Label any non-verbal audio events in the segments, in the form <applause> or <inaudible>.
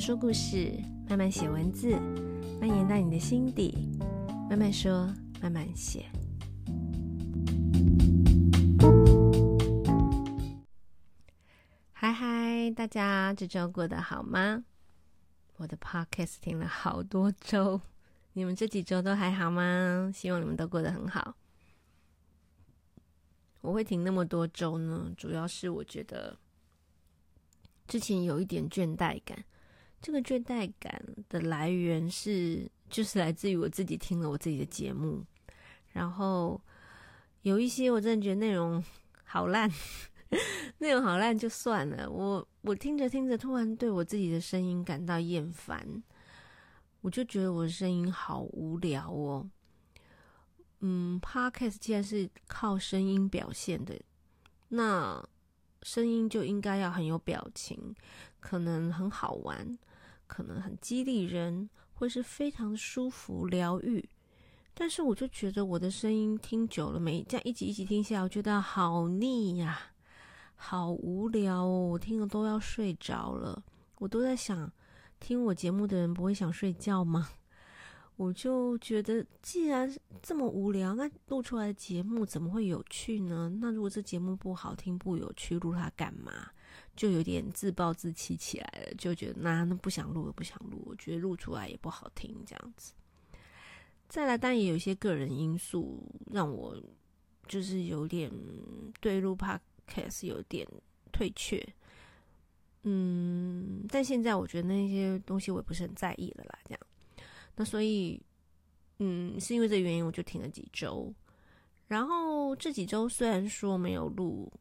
说故事，慢慢写文字，蔓延到你的心底。慢慢说，慢慢写。嗨嗨，大家这周过得好吗？我的 podcast 听了好多周，你们这几周都还好吗？希望你们都过得很好。我会停那么多周呢，主要是我觉得之前有一点倦怠感。这个倦怠感的来源是，就是来自于我自己听了我自己的节目，然后有一些我真的觉得内容好烂，<laughs> 内容好烂就算了。我我听着听着，突然对我自己的声音感到厌烦，我就觉得我的声音好无聊哦。嗯，Podcast 既然是靠声音表现的，那声音就应该要很有表情，可能很好玩。可能很激励人，或是非常舒服疗愈，但是我就觉得我的声音听久了没，这样一集一集听下来，我觉得好腻呀、好无聊哦，我听了都要睡着了。我都在想，听我节目的人不会想睡觉吗？我就觉得，既然这么无聊，那录出来的节目怎么会有趣呢？那如果这节目不好听、不有趣，录它干嘛？就有点自暴自弃起来了，就觉得那那不想录了，不想录。我觉得录出来也不好听，这样子。再来，但也有一些个人因素让我就是有点对录 Podcast 有点退却。嗯，但现在我觉得那些东西我也不是很在意了啦。这样，那所以，嗯，是因为这原因，我就停了几周。然后这几周虽然说没有录。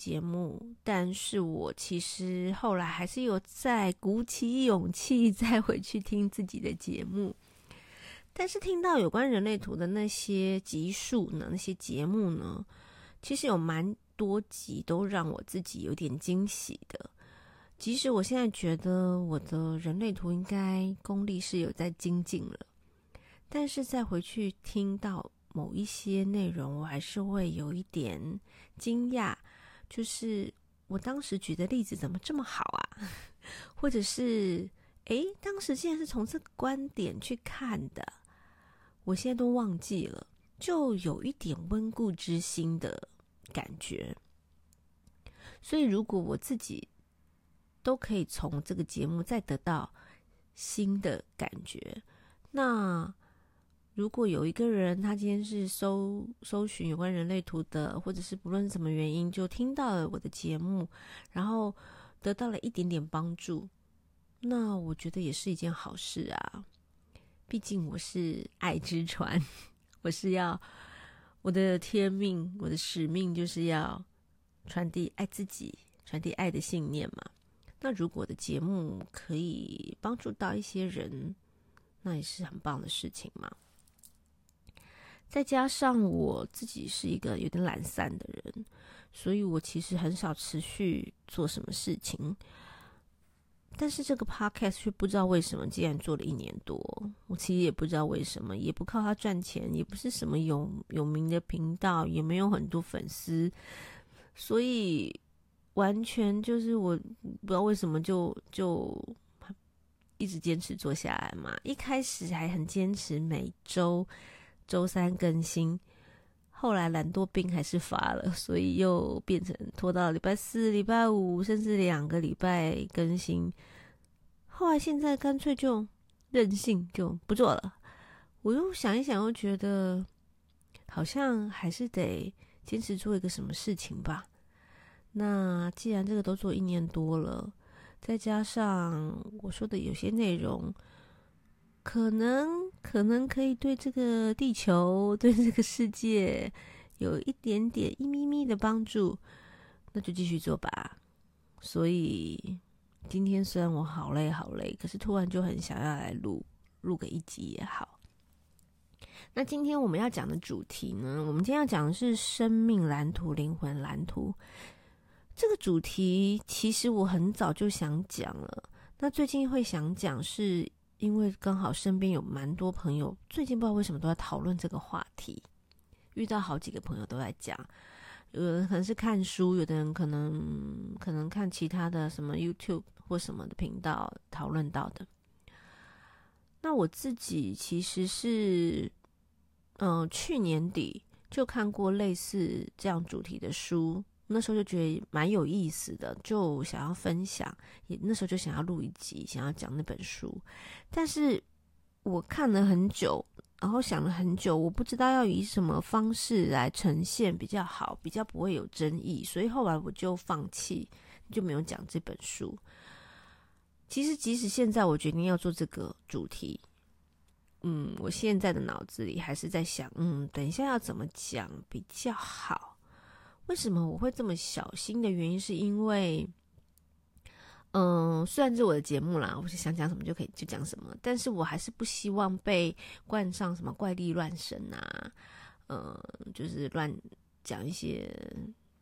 节目，但是我其实后来还是有再鼓起勇气再回去听自己的节目，<laughs> 但是听到有关人类图的那些集数呢，那些节目呢，其实有蛮多集都让我自己有点惊喜的。即使我现在觉得我的人类图应该功力是有在精进了，但是再回去听到某一些内容，我还是会有一点惊讶。就是我当时举的例子怎么这么好啊？<laughs> 或者是，诶，当时竟然是从这个观点去看的，我现在都忘记了，就有一点温故知新的感觉。所以，如果我自己都可以从这个节目再得到新的感觉，那。如果有一个人，他今天是搜搜寻有关人类图的，或者是不论什么原因，就听到了我的节目，然后得到了一点点帮助，那我觉得也是一件好事啊。毕竟我是爱之船，我是要我的天命，我的使命就是要传递爱自己，传递爱的信念嘛。那如果我的节目可以帮助到一些人，那也是很棒的事情嘛。再加上我自己是一个有点懒散的人，所以我其实很少持续做什么事情。但是这个 podcast 却不知道为什么，竟然做了一年多。我其实也不知道为什么，也不靠它赚钱，也不是什么有有名的频道，也没有很多粉丝，所以完全就是我不知道为什么就就一直坚持做下来嘛。一开始还很坚持每周。周三更新，后来懒惰病还是发了，所以又变成拖到礼拜四、礼拜五，甚至两个礼拜更新。后来现在干脆就任性，就不做了。我又想一想，又觉得好像还是得坚持做一个什么事情吧。那既然这个都做一年多了，再加上我说的有些内容。可能可能可以对这个地球、对这个世界有一点点一咪咪的帮助，那就继续做吧。所以今天虽然我好累好累，可是突然就很想要来录录个一集也好。那今天我们要讲的主题呢，我们今天要讲的是生命蓝图、灵魂蓝图。这个主题其实我很早就想讲了，那最近会想讲是。因为刚好身边有蛮多朋友，最近不知道为什么都在讨论这个话题，遇到好几个朋友都在讲，有人可能是看书，有的人可能可能看其他的什么 YouTube 或什么的频道讨论到的。那我自己其实是，嗯、去年底就看过类似这样主题的书，那时候就觉得蛮有意思的，就想要分享，也那时候就想要录一集，想要讲那本书。但是我看了很久，然后想了很久，我不知道要以什么方式来呈现比较好，比较不会有争议，所以后来我就放弃，就没有讲这本书。其实，即使现在我决定要做这个主题，嗯，我现在的脑子里还是在想，嗯，等一下要怎么讲比较好？为什么我会这么小心的原因，是因为，嗯，虽然是我的节目啦，我是想讲什么就可以就讲什么，但是我还是不希望被冠上什么怪力乱神啊，嗯，就是乱讲一些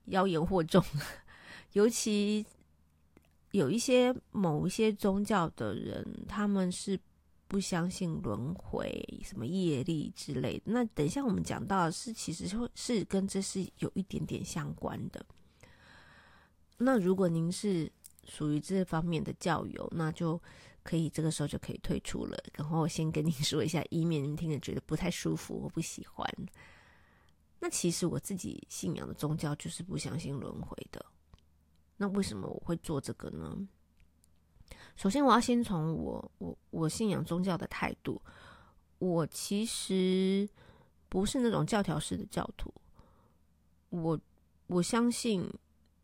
妖言惑众，<laughs> 尤其。有一些某一些宗教的人，他们是不相信轮回、什么业力之类的。那等一下我们讲到的是，其实是是跟这是有一点点相关的。那如果您是属于这方面的教友，那就可以这个时候就可以退出了。然后我先跟您说一下，以免您听着觉得不太舒服，我不喜欢。那其实我自己信仰的宗教就是不相信轮回的。那为什么我会做这个呢？首先，我要先从我我我信仰宗教的态度。我其实不是那种教条式的教徒。我我相信，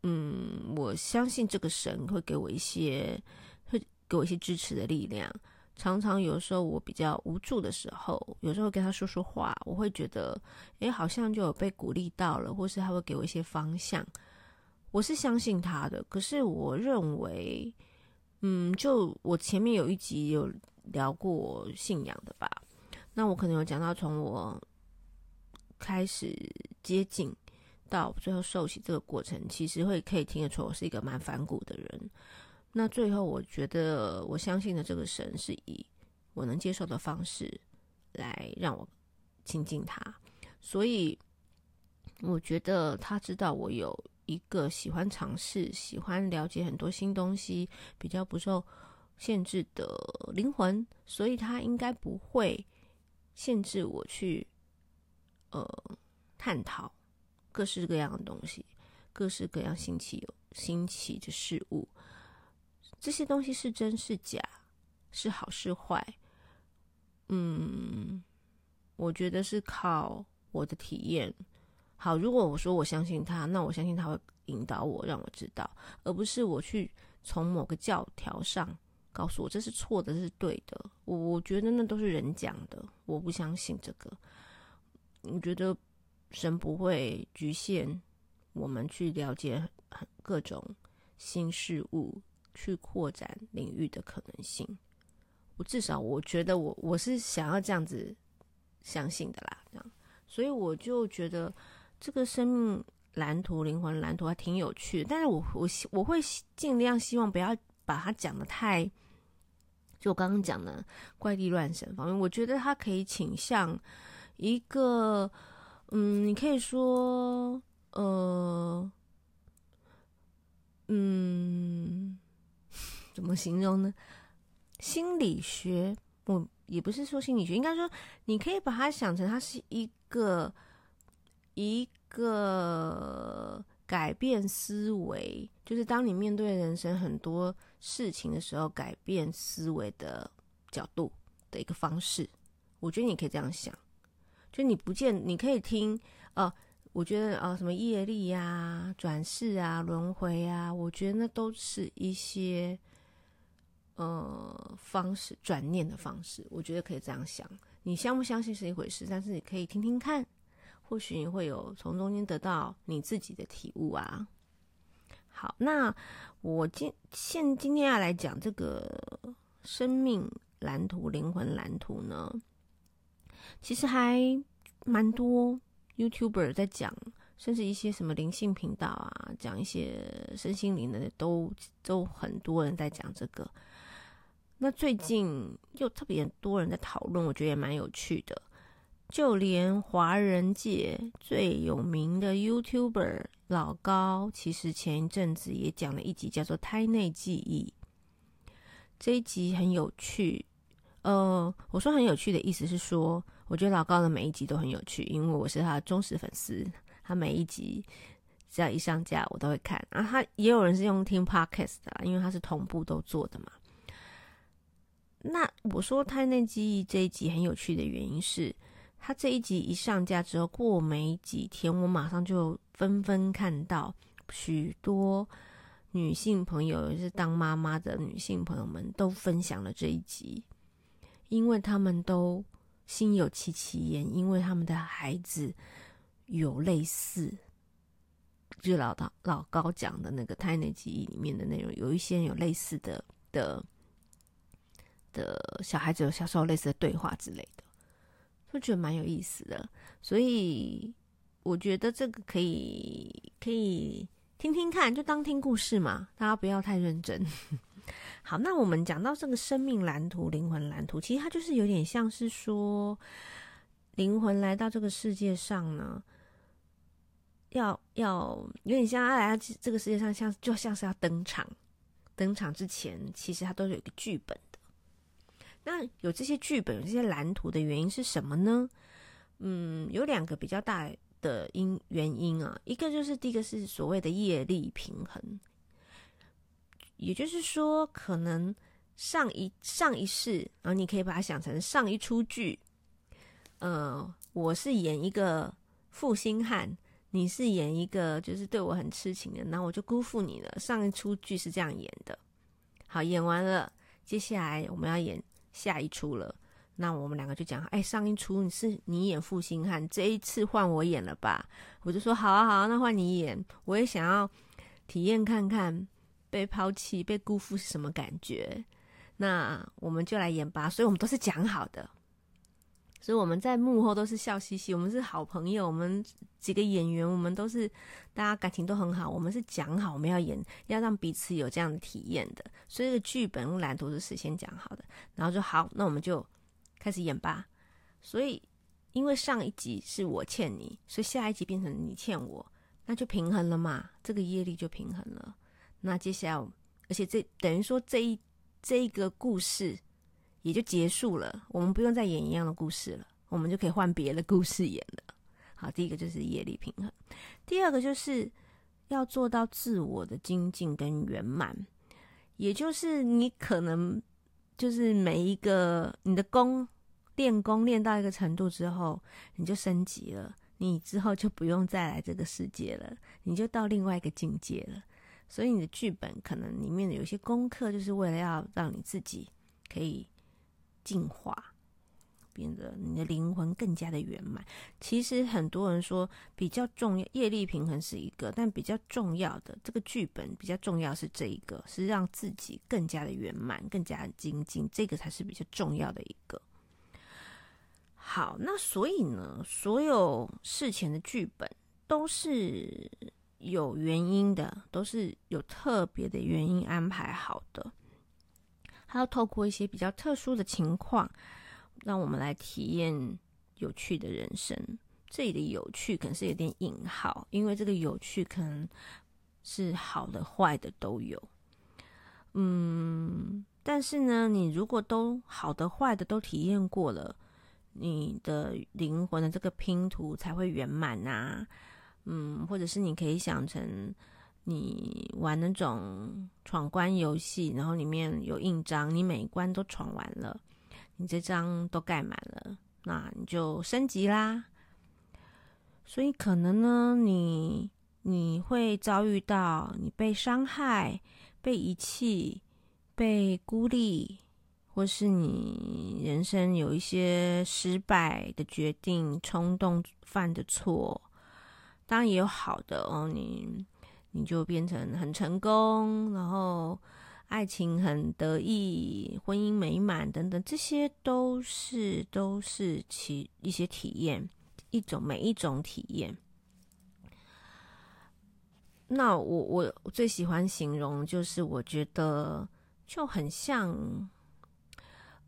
嗯，我相信这个神会给我一些，会给我一些支持的力量。常常有时候我比较无助的时候，有时候跟他说说话，我会觉得，诶，好像就有被鼓励到了，或是他会给我一些方向。我是相信他的，可是我认为，嗯，就我前面有一集有聊过信仰的吧，那我可能有讲到从我开始接近到最后受洗这个过程，其实会可以听得出我是一个蛮反骨的人。那最后我觉得我相信的这个神是以我能接受的方式来让我亲近他，所以我觉得他知道我有。一个喜欢尝试、喜欢了解很多新东西、比较不受限制的灵魂，所以他应该不会限制我去呃探讨各式各样的东西、各式各样新奇有新奇的事物。这些东西是真是假，是好是坏？嗯，我觉得是靠我的体验。好，如果我说我相信他，那我相信他会引导我，让我知道，而不是我去从某个教条上告诉我这是错的，这是对的。我我觉得那都是人讲的，我不相信这个。我觉得神不会局限我们去了解各种新事物，去扩展领域的可能性。我至少我觉得我我是想要这样子相信的啦，这样，所以我就觉得。这个生命蓝图、灵魂蓝图还挺有趣，但是我我我会尽量希望不要把它讲的太，就我刚刚讲的怪力乱神方面，我觉得它可以倾向一个，嗯，你可以说，呃，嗯，<laughs> 怎么形容呢？心理学，我也不是说心理学，应该说你可以把它想成它是一个。一个改变思维，就是当你面对人生很多事情的时候，改变思维的角度的一个方式。我觉得你可以这样想，就你不见你可以听，呃，我觉得呃，什么业力啊、转世啊、轮回啊，我觉得那都是一些呃方式转念的方式。我觉得可以这样想，你相不相信是一回事，但是你可以听听看。或许你会有从中间得到你自己的体悟啊。好，那我今现今天要来讲这个生命蓝图、灵魂蓝图呢，其实还蛮多 YouTuber 在讲，甚至一些什么灵性频道啊，讲一些身心灵的，都都很多人在讲这个。那最近又特别多人在讨论，我觉得也蛮有趣的。就连华人界最有名的 YouTuber 老高，其实前一阵子也讲了一集叫做《胎内记忆》。这一集很有趣。呃，我说很有趣的意思是说，我觉得老高的每一集都很有趣，因为我是他的忠实粉丝。他每一集只要一上架，我都会看。啊，他也有人是用听 podcast 的，因为他是同步都做的嘛。那我说胎内记忆这一集很有趣的原因是，他这一集一上架之后，过没几天，我马上就纷纷看到许多女性朋友，也是当妈妈的女性朋友们都分享了这一集，因为他们都心有戚戚焉，因为他们的孩子有类似，就老老老高讲的那个胎内记忆里面的内容，有一些有类似的的的小孩子有小时候类似的对话之类的。我觉得蛮有意思的，所以我觉得这个可以可以听听看，就当听故事嘛，大家不要太认真。<laughs> 好，那我们讲到这个生命蓝图、灵魂蓝图，其实它就是有点像是说，灵魂来到这个世界上呢，要要有点像来到这个世界上，像就像是要登场，登场之前，其实它都有一个剧本。那有这些剧本、有这些蓝图的原因是什么呢？嗯，有两个比较大的因原因啊。一个就是第一个是所谓的业力平衡，也就是说，可能上一上一世，然后你可以把它想成上一出剧。呃，我是演一个负心汉，你是演一个就是对我很痴情的，那我就辜负你了。上一出剧是这样演的，好，演完了，接下来我们要演。下一出了，那我们两个就讲，哎，上一出你是你演负心汉，这一次换我演了吧？我就说好啊好啊，那换你演，我也想要体验看看被抛弃、被辜负是什么感觉。那我们就来演吧。所以我们都是讲好的，所以我们在幕后都是笑嘻嘻，我们是好朋友，我们几个演员，我们都是大家感情都很好，我们是讲好我们要演，要让彼此有这样的体验的。所以这个剧本蓝图是事先讲好的。然后就好，那我们就开始演吧。所以，因为上一集是我欠你，所以下一集变成你欠我，那就平衡了嘛，这个业力就平衡了。那接下来，而且这等于说这一这一个故事也就结束了，我们不用再演一样的故事了，我们就可以换别的故事演了。好，第一个就是业力平衡，第二个就是要做到自我的精进跟圆满，也就是你可能。就是每一个你的功练功练到一个程度之后，你就升级了，你之后就不用再来这个世界了，你就到另外一个境界了。所以你的剧本可能里面的有些功课，就是为了要让你自己可以进化。变得你的灵魂更加的圆满。其实很多人说比较重要，业力平衡是一个，但比较重要的这个剧本比较重要是这一个，是让自己更加的圆满，更加精进，这个才是比较重要的一个。好，那所以呢，所有事前的剧本都是有原因的，都是有特别的原因安排好的，还要透过一些比较特殊的情况。让我们来体验有趣的人生。这里的有趣可能是有点引号，因为这个有趣可能是好的、坏的都有。嗯，但是呢，你如果都好的、坏的都体验过了，你的灵魂的这个拼图才会圆满啊。嗯，或者是你可以想成你玩那种闯关游戏，然后里面有印章，你每一关都闯完了。你这张都盖满了，那你就升级啦。所以可能呢，你你会遭遇到你被伤害、被遗弃、被孤立，或是你人生有一些失败的决定、冲动犯的错。当然也有好的哦，你你就变成很成功，然后。爱情很得意，婚姻美满等等，这些都是都是其一些体验，一种每一种体验。那我我最喜欢形容就是，我觉得就很像，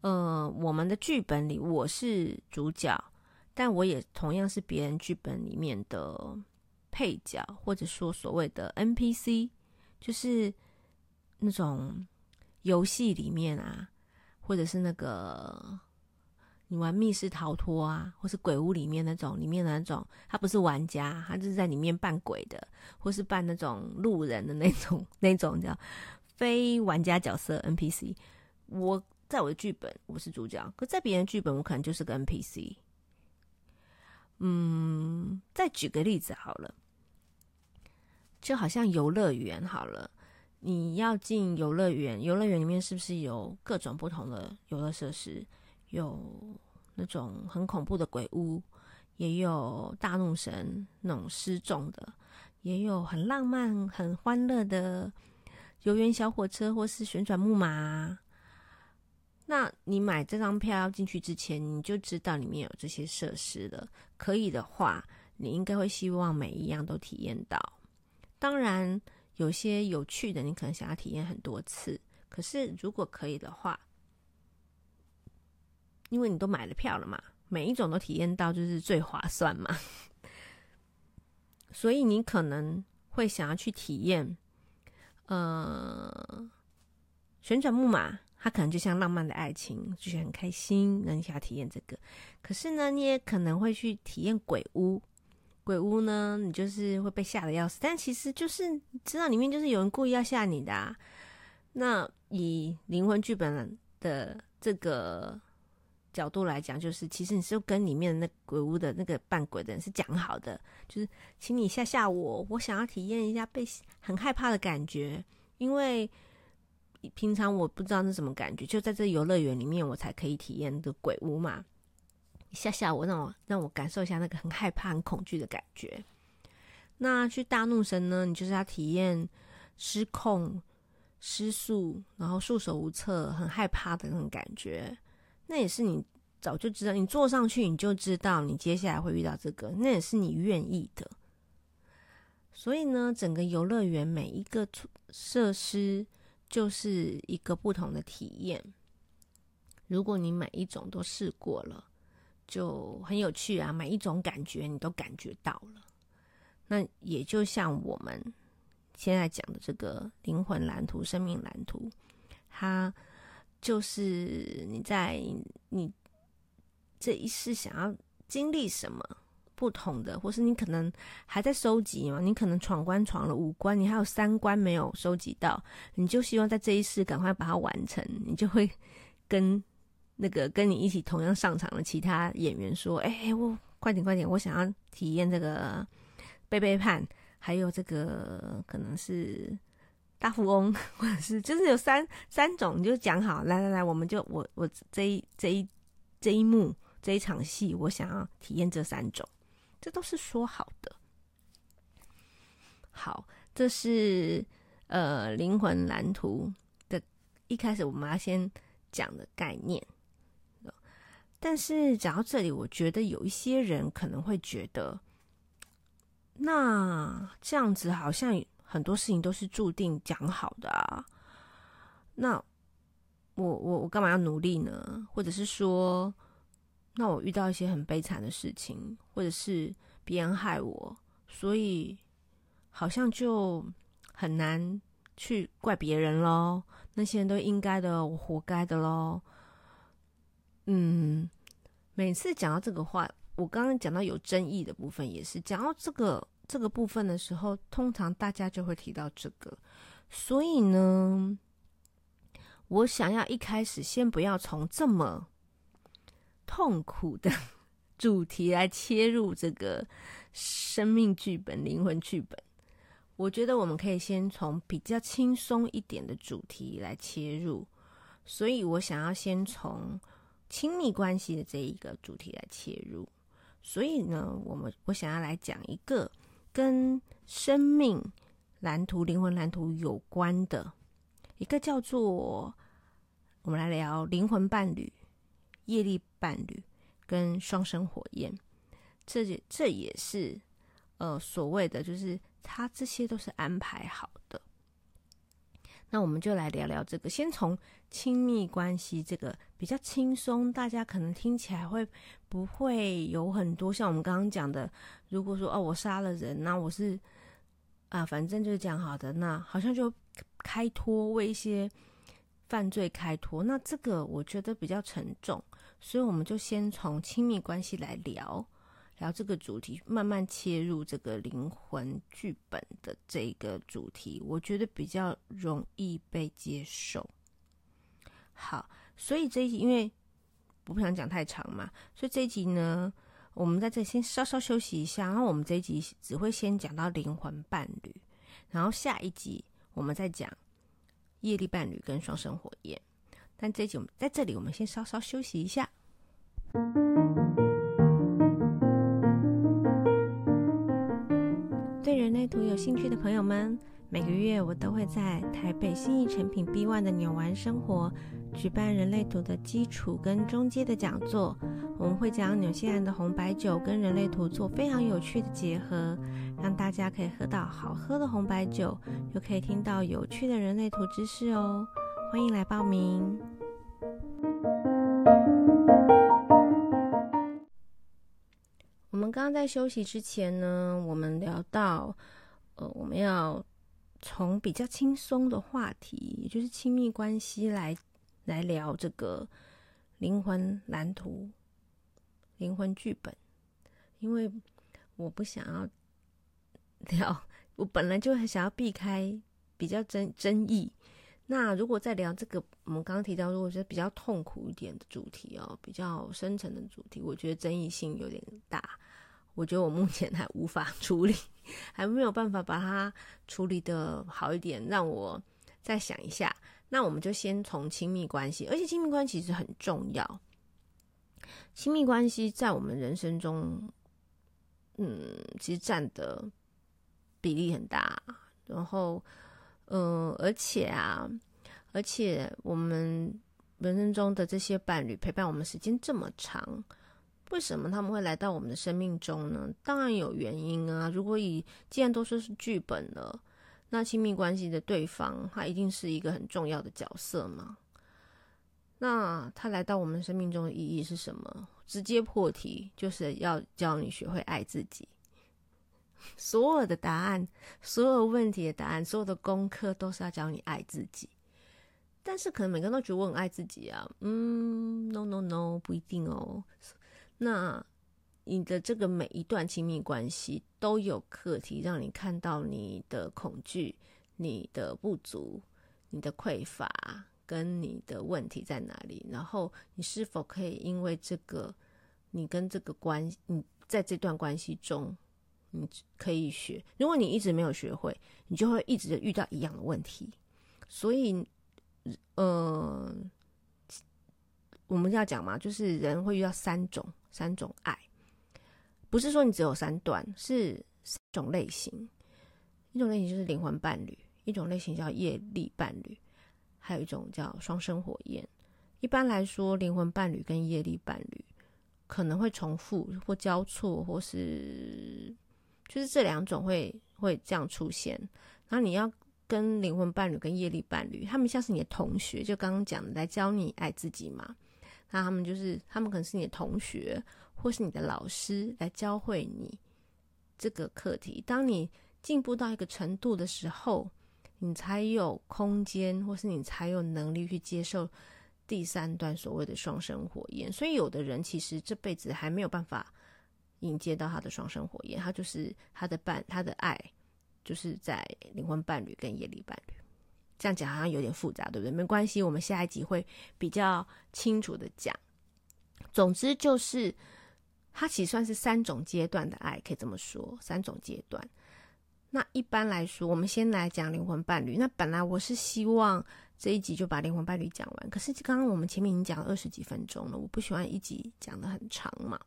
呃，我们的剧本里我是主角，但我也同样是别人剧本里面的配角，或者说所谓的 NPC，就是。那种游戏里面啊，或者是那个你玩密室逃脱啊，或是鬼屋里面那种，里面的那种，他不是玩家，他就是在里面扮鬼的，或是扮那种路人的那种那种叫非玩家角色 NPC。我在我的剧本我是主角，可在别人剧本我可能就是个 NPC。嗯，再举个例子好了，就好像游乐园好了，你要进游乐园，游乐园里面是不是有各种不同的游乐设施？有那种很恐怖的鬼屋，也有大怒神那种失重的，也有很浪漫、很欢乐的游园小火车或是旋转木马。那你买这张票要进去之前，你就知道里面有这些设施了。可以的话，你应该会希望每一样都体验到。当然，有些有趣的，你可能想要体验很多次。可是，如果可以的话，因为你都买了票了嘛，每一种都体验到就是最划算嘛。<laughs> 所以，你可能会想要去体验，呃，旋转木马。它可能就像浪漫的爱情，就是很开心，那你想要体验这个。可是呢，你也可能会去体验鬼屋。鬼屋呢，你就是会被吓得要死，但其实就是知道里面就是有人故意要吓你的啊。那以灵魂剧本的这个角度来讲，就是其实你是跟里面的那鬼屋的那个扮鬼的人是讲好的，就是请你吓吓我，我想要体验一下被很害怕的感觉，因为。平常我不知道是什么感觉，就在这游乐园里面，我才可以体验的鬼屋嘛。吓吓我，让我让我感受一下那个很害怕、很恐惧的感觉。那去大怒神呢？你就是要体验失控、失速，然后束手无策、很害怕的那种感觉。那也是你早就知道，你坐上去你就知道你接下来会遇到这个，那也是你愿意的。所以呢，整个游乐园每一个设施。就是一个不同的体验。如果你每一种都试过了，就很有趣啊！每一种感觉你都感觉到了，那也就像我们现在讲的这个灵魂蓝图、生命蓝图，它就是你在你这一世想要经历什么。不同的，或是你可能还在收集嘛？你可能闯关闯了五关，你还有三关没有收集到，你就希望在这一世赶快把它完成。你就会跟那个跟你一起同样上场的其他演员说：“哎、我快点快点，我想要体验这个背背叛，还有这个可能是大富翁，或者是就是有三三种，你就讲好，来来来，我们就我我这一这一这一幕这一场戏，我想要体验这三种。”这都是说好的。好，这是呃灵魂蓝图的一开始我们要先讲的概念。但是讲到这里，我觉得有一些人可能会觉得，那这样子好像很多事情都是注定讲好的啊。那我我我干嘛要努力呢？或者是说，那我遇到一些很悲惨的事情，或者是别人害我，所以好像就很难去怪别人咯。那些人都应该的，我活该的咯。嗯，每次讲到这个话，我刚刚讲到有争议的部分，也是讲到这个这个部分的时候，通常大家就会提到这个。所以呢，我想要一开始先不要从这么。痛苦的主题来切入这个生命剧本、灵魂剧本，我觉得我们可以先从比较轻松一点的主题来切入。所以我想要先从亲密关系的这一个主题来切入。所以呢，我们我想要来讲一个跟生命蓝图、灵魂蓝图有关的一个叫做，我们来聊灵魂伴侣。业力伴侣跟双生火焰，这也这也是呃所谓的，就是他这些都是安排好的。那我们就来聊聊这个，先从亲密关系这个比较轻松，大家可能听起来会不会有很多像我们刚刚讲的，如果说哦我杀了人，那我是啊反正就是讲好的，那好像就开脱为一些犯罪开脱，那这个我觉得比较沉重，所以我们就先从亲密关系来聊聊这个主题，慢慢切入这个灵魂剧本的这个主题，我觉得比较容易被接受。好，所以这一集因为我不想讲太长嘛，所以这一集呢，我们在这先稍稍休息一下，然后我们这一集只会先讲到灵魂伴侣，然后下一集我们再讲。业力伴侣跟双生火焰，但这集我们在这里，我们先稍稍休息一下。对人类图有兴趣的朋友们，每个月我都会在台北新义成品 B One 的纽玩生活举办人类图的基础跟中阶的讲座。我们会将纽西兰的红白酒跟人类图做非常有趣的结合，让大家可以喝到好喝的红白酒，又可以听到有趣的人类图知识哦。欢迎来报名。我们刚刚在休息之前呢，我们聊到，呃，我们要从比较轻松的话题，也就是亲密关系来来聊这个灵魂蓝图。灵魂剧本，因为我不想要聊，我本来就很想要避开比较争争议。那如果再聊这个，我们刚刚提到，如果是比较痛苦一点的主题哦，比较深层的主题，我觉得争议性有点大。我觉得我目前还无法 <laughs> 处理，还没有办法把它处理得好一点，让我再想一下。那我们就先从亲密关系，而且亲密关系其实很重要。亲密关系在我们人生中，嗯，其实占的比例很大。然后，嗯、而且啊，而且我们人生中的这些伴侣陪伴我们时间这么长，为什么他们会来到我们的生命中呢？当然有原因啊。如果以既然都说是剧本了，那亲密关系的对方他一定是一个很重要的角色嘛。那他来到我们生命中的意义是什么？直接破题，就是要教你学会爱自己。所有的答案，所有问题的答案，所有的功课，都是要教你爱自己。但是可能每个人都觉得我很爱自己啊，嗯，no no no，不一定哦。那你的这个每一段亲密关系都有课题，让你看到你的恐惧、你的不足、你的匮乏。跟你的问题在哪里？然后你是否可以因为这个，你跟这个关，你在这段关系中，你可以学。如果你一直没有学会，你就会一直遇到一样的问题。所以，呃，我们要讲嘛，就是人会遇到三种三种爱，不是说你只有三段，是三种类型。一种类型就是灵魂伴侣，一种类型叫业力伴侣。还有一种叫双生火焰。一般来说，灵魂伴侣跟业力伴侣可能会重复或交错，或是就是这两种会会这样出现。然后你要跟灵魂伴侣跟业力伴侣，他们像是你的同学，就刚刚讲的来教你爱自己嘛。那他们就是他们可能是你的同学，或是你的老师来教会你这个课题。当你进步到一个程度的时候，你才有空间，或是你才有能力去接受第三段所谓的双生火焰。所以，有的人其实这辈子还没有办法迎接到他的双生火焰，他就是他的伴，他的爱就是在灵魂伴侣跟业力伴侣。这样讲好像有点复杂，对不对？没关系，我们下一集会比较清楚的讲。总之，就是它其实算是三种阶段的爱，可以这么说，三种阶段。那一般来说，我们先来讲灵魂伴侣。那本来我是希望这一集就把灵魂伴侣讲完，可是刚刚我们前面已经讲了二十几分钟了，我不喜欢一集讲的很长嘛。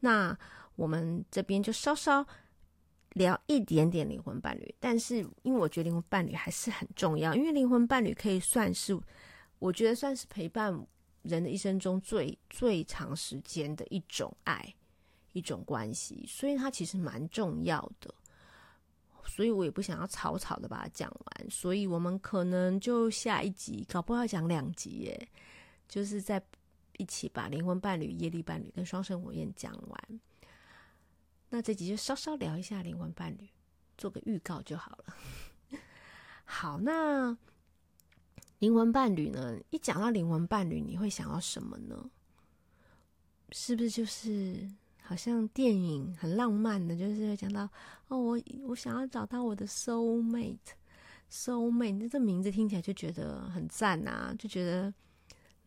那我们这边就稍稍聊一点点灵魂伴侣，但是因为我觉得灵魂伴侣还是很重要，因为灵魂伴侣可以算是，我觉得算是陪伴人的一生中最最长时间的一种爱，一种关系，所以它其实蛮重要的。所以我也不想要草草的把它讲完，所以我们可能就下一集，搞不好要讲两集耶，就是在一起把灵魂伴侣、业力伴侣跟双生火焰讲完。那这集就稍稍聊一下灵魂伴侣，做个预告就好了。<laughs> 好，那灵魂伴侣呢？一讲到灵魂伴侣，你会想到什么呢？是不是就是好像电影很浪漫的，就是讲到哦，我我想要找到我的 soul mate，soul mate，那这名字听起来就觉得很赞啊，就觉得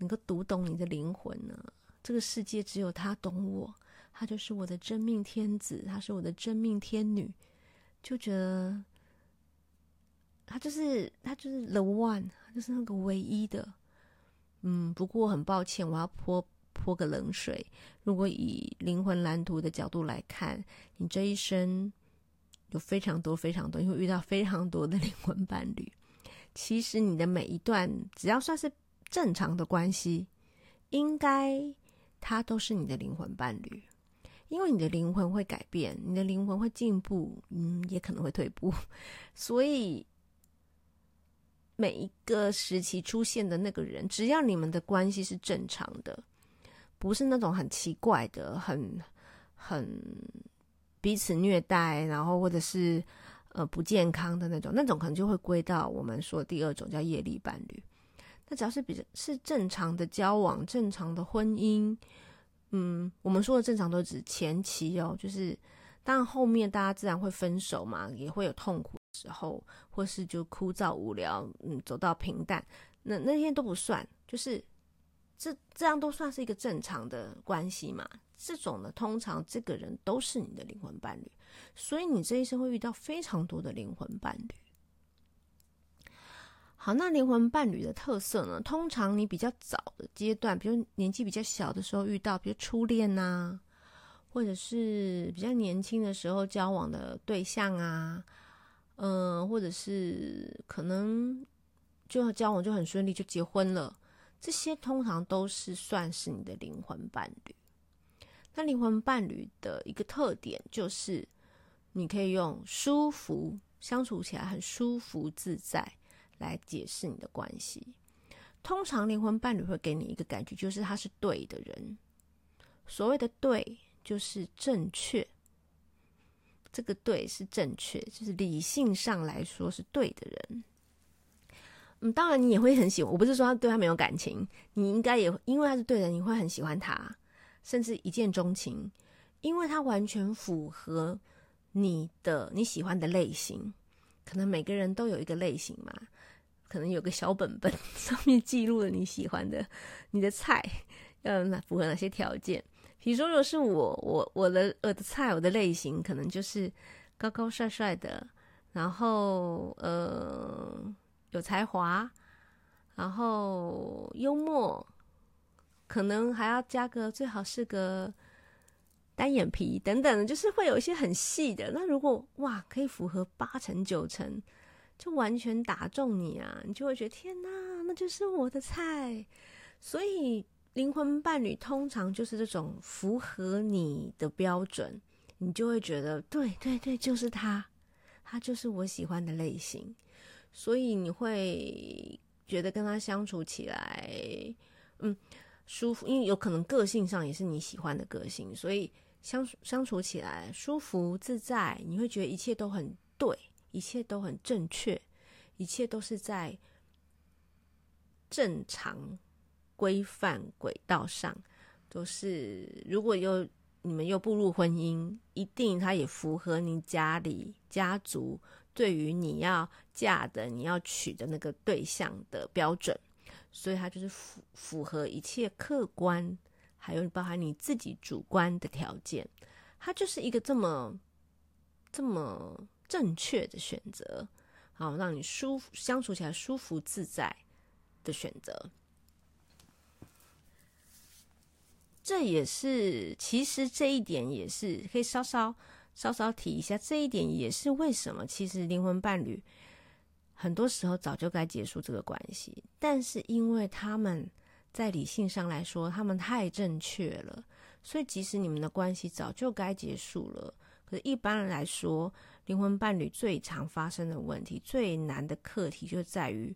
能够读懂你的灵魂呢。这个世界只有他懂我，他就是我的真命天子，他是我的真命天女，就觉得他就是他就是 the one。就是那个唯一的，嗯，不过很抱歉，我要泼泼个冷水。如果以灵魂蓝图的角度来看，你这一生有非常多、非常多，你会遇到非常多的 <laughs> 灵魂伴侣。其实你的每一段，只要算是正常的关系，应该它都是你的灵魂伴侣，因为你的灵魂会改变，你的灵魂会进步，嗯，也可能会退步，<laughs> 所以。每一个时期出现的那个人，只要你们的关系是正常的，不是那种很奇怪的、很很彼此虐待，然后或者是呃不健康的那种，那种可能就会归到我们说第二种叫业力伴侣。那只要是比较是正常的交往、正常的婚姻，嗯，我们说的正常都指前期哦，就是当然后面大家自然会分手嘛，也会有痛苦。时候，或是就枯燥无聊，嗯，走到平淡，那那些都不算，就是这这样都算是一个正常的关系嘛。这种呢，通常这个人都是你的灵魂伴侣，所以你这一生会遇到非常多的灵魂伴侣。好，那灵魂伴侣的特色呢？通常你比较早的阶段，比如年纪比较小的时候遇到，比如初恋呐、啊，或者是比较年轻的时候交往的对象啊。嗯、或者是可能就交往就很顺利就结婚了，这些通常都是算是你的灵魂伴侣。那灵魂伴侣的一个特点就是，你可以用舒服，相处起来很舒服自在来解释你的关系。通常灵魂伴侣会给你一个感觉，就是他是对的人。所谓的对，就是正确。这个对是正确，就是理性上来说是对的人。嗯，当然你也会很喜欢。我不是说他对他没有感情，你应该也因为他是对的，你会很喜欢他，甚至一见钟情，因为他完全符合你的你喜欢的类型。可能每个人都有一个类型嘛，可能有个小本本 <laughs> 上面记录了你喜欢的你的菜，嗯，符合哪些条件。比如说，如果是我，我我的我的菜，我的类型可能就是高高帅帅的，然后呃有才华，然后幽默，可能还要加个最好是个单眼皮等等，就是会有一些很细的。那如果哇可以符合八成九成，就完全打中你啊，你就会觉得天哪，那就是我的菜。所以。灵魂伴侣通常就是这种符合你的标准，你就会觉得对对对，就是他，他就是我喜欢的类型，所以你会觉得跟他相处起来，嗯，舒服，因为有可能个性上也是你喜欢的个性，所以相相处起来舒服自在，你会觉得一切都很对，一切都很正确，一切都是在正常。规范轨道上，都是如果又你们又步入婚姻，一定他也符合你家里家族对于你要嫁的、你要娶的那个对象的标准，所以他就是符符合一切客观，还有包含你自己主观的条件，他就是一个这么这么正确的选择，好让你舒服相处起来舒服自在的选择。这也是，其实这一点也是可以稍稍稍稍提一下。这一点也是为什么，其实灵魂伴侣很多时候早就该结束这个关系，但是因为他们在理性上来说，他们太正确了，所以即使你们的关系早就该结束了，可是一般来说，灵魂伴侣最常发生的问题、最难的课题，就在于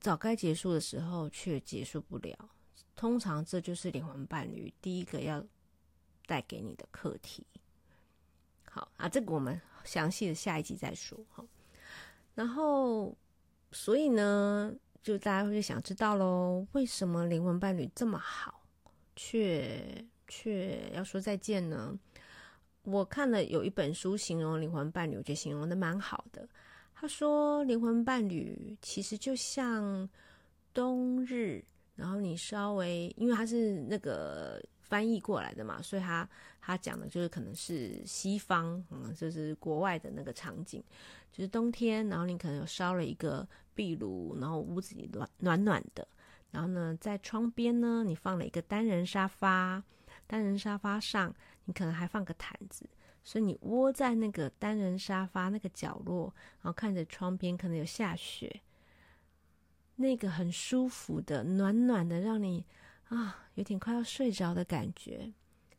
早该结束的时候却结束不了。通常这就是灵魂伴侣第一个要带给你的课题。好啊，这个我们详细的下一集再说哈。然后所以呢，就大家会想知道喽，为什么灵魂伴侣这么好，却却要说再见呢？我看了有一本书形容灵魂伴侣，我觉得形容的蛮好的。他说，灵魂伴侣其实就像冬日，然后你稍微，因为他是那个翻译过来的嘛，所以他他讲的就是可能是西方，嗯，就是国外的那个场景，就是冬天，然后你可能有烧了一个壁炉，然后屋子里暖暖暖的，然后呢，在窗边呢，你放了一个单人沙发，单人沙发上。你可能还放个毯子，所以你窝在那个单人沙发那个角落，然后看着窗边可能有下雪，那个很舒服的、暖暖的，让你啊有点快要睡着的感觉，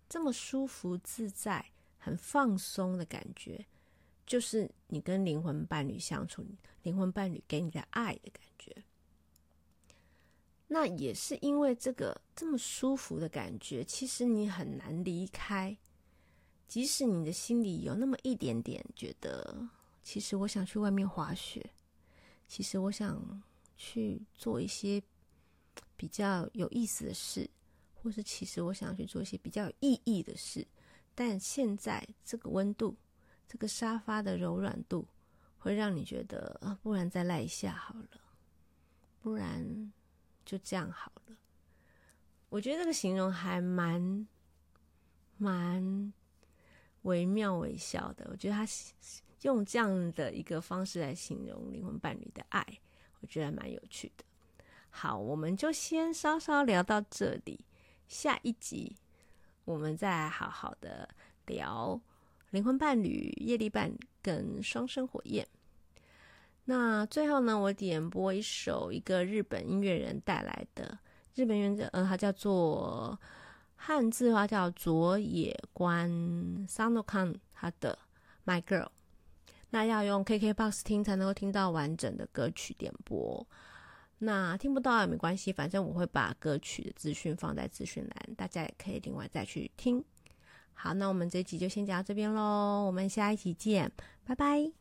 这么舒服自在、很放松的感觉，就是你跟灵魂伴侣相处，灵魂伴侣给你的爱的感觉。那也是因为这个这么舒服的感觉，其实你很难离开。即使你的心里有那么一点点觉得，其实我想去外面滑雪，其实我想去做一些比较有意思的事，或是其实我想去做一些比较有意义的事，但现在这个温度，这个沙发的柔软度，会让你觉得啊，不然再赖一下好了，不然。就这样好了，我觉得这个形容还蛮蛮惟妙惟肖的。我觉得他用这样的一个方式来形容灵魂伴侣的爱，我觉得还蛮有趣的。好，我们就先稍稍聊到这里，下一集我们再好好的聊灵魂伴侣、业力伴跟双生火焰。那最后呢，我点播一首一个日本音乐人带来的日本音乐人，呃，他叫做汉字的话叫佐野观 Sano-kan，他的 My Girl。那要用 KKBOX 听才能够听到完整的歌曲点播。那听不到也没关系，反正我会把歌曲的资讯放在资讯栏，大家也可以另外再去听。好，那我们这一集就先讲到这边喽，我们下一集见，拜拜。